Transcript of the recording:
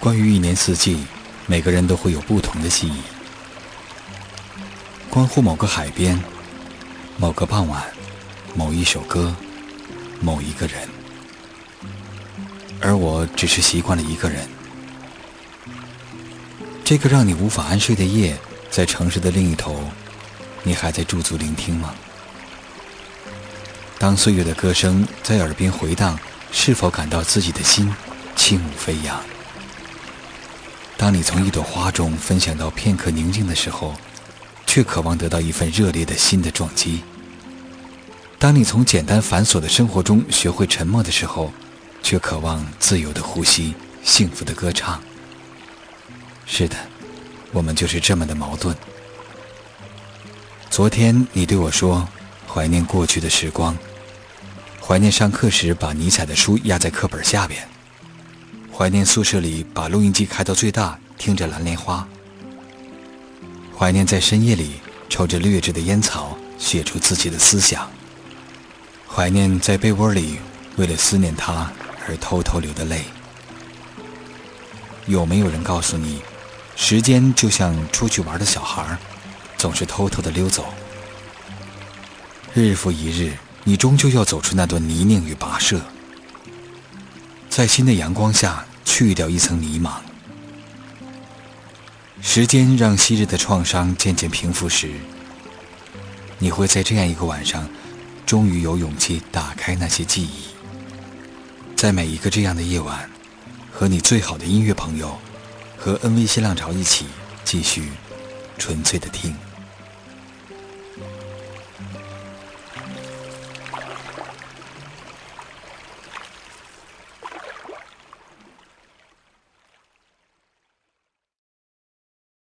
关于一年四季，每个人都会有不同的记忆，关乎某个海边、某个傍晚、某一首歌、某一个人。而我只是习惯了一个人。这个让你无法安睡的夜，在城市的另一头，你还在驻足聆听吗？当岁月的歌声在耳边回荡，是否感到自己的心轻舞飞扬？当你从一朵花中分享到片刻宁静的时候，却渴望得到一份热烈的心的撞击。当你从简单繁琐的生活中学会沉默的时候，却渴望自由的呼吸，幸福的歌唱。是的，我们就是这么的矛盾。昨天你对我说，怀念过去的时光，怀念上课时把尼采的书压在课本下边，怀念宿舍里把录音机开到最大，听着蓝莲花，怀念在深夜里抽着劣质的烟草，写出自己的思想，怀念在被窝里为了思念他。而偷偷流的泪，有没有人告诉你，时间就像出去玩的小孩，总是偷偷的溜走。日复一日，你终究要走出那段泥泞与跋涉，在新的阳光下去掉一层迷茫。时间让昔日的创伤渐渐平复时，你会在这样一个晚上，终于有勇气打开那些记忆。在每一个这样的夜晚，和你最好的音乐朋友，和 NV 新浪潮一起继续纯粹的听。